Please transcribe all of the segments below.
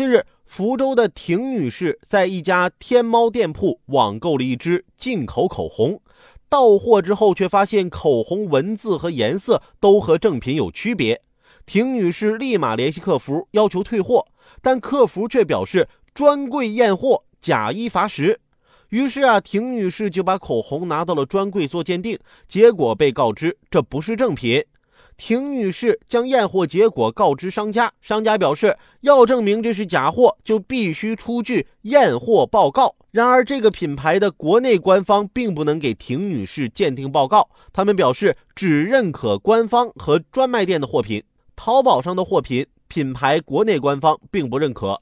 近日，福州的婷女士在一家天猫店铺网购了一支进口口红，到货之后却发现口红文字和颜色都和正品有区别。婷女士立马联系客服要求退货，但客服却表示专柜验货，假一罚十。于是啊，婷女士就把口红拿到了专柜做鉴定，结果被告知这不是正品。婷女士将验货结果告知商家，商家表示要证明这是假货，就必须出具验货报告。然而，这个品牌的国内官方并不能给婷女士鉴定报告，他们表示只认可官方和专卖店的货品，淘宝上的货品品牌国内官方并不认可。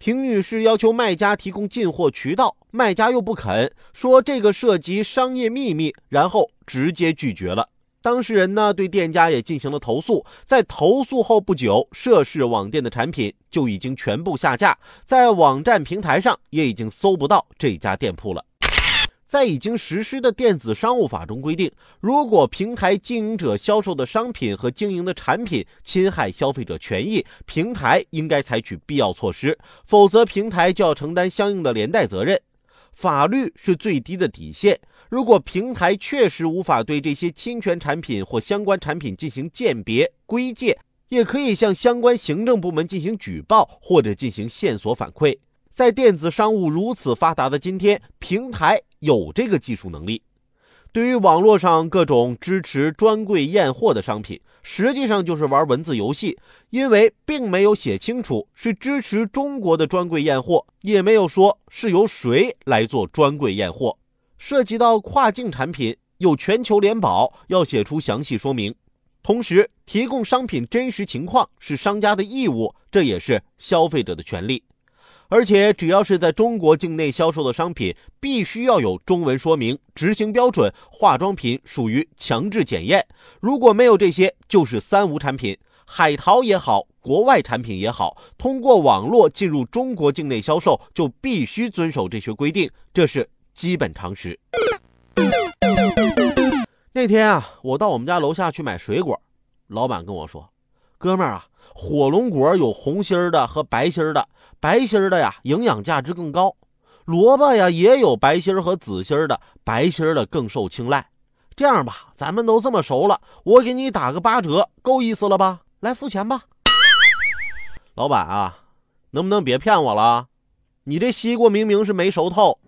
婷女士要求卖家提供进货渠道，卖家又不肯，说这个涉及商业秘密，然后直接拒绝了。当事人呢对店家也进行了投诉，在投诉后不久，涉事网店的产品就已经全部下架，在网站平台上也已经搜不到这家店铺了。在已经实施的电子商务法中规定，如果平台经营者销售的商品和经营的产品侵害消费者权益，平台应该采取必要措施，否则平台就要承担相应的连带责任。法律是最低的底线。如果平台确实无法对这些侵权产品或相关产品进行鉴别归界，也可以向相关行政部门进行举报或者进行线索反馈。在电子商务如此发达的今天，平台有这个技术能力。对于网络上各种支持专柜验货的商品，实际上就是玩文字游戏，因为并没有写清楚是支持中国的专柜验货，也没有说是由谁来做专柜验货。涉及到跨境产品，有全球联保，要写出详细说明。同时，提供商品真实情况是商家的义务，这也是消费者的权利。而且，只要是在中国境内销售的商品，必须要有中文说明、执行标准。化妆品属于强制检验，如果没有这些，就是三无产品。海淘也好，国外产品也好，通过网络进入中国境内销售，就必须遵守这些规定。这是。基本常识。那天啊，我到我们家楼下去买水果，老板跟我说：“哥们儿啊，火龙果有红心的和白心的，白心的呀，营养价值更高。萝卜呀，也有白心和紫心的，白心的更受青睐。这样吧，咱们都这么熟了，我给你打个八折，够意思了吧？来付钱吧。”老板啊，能不能别骗我了？你这西瓜明明是没熟透。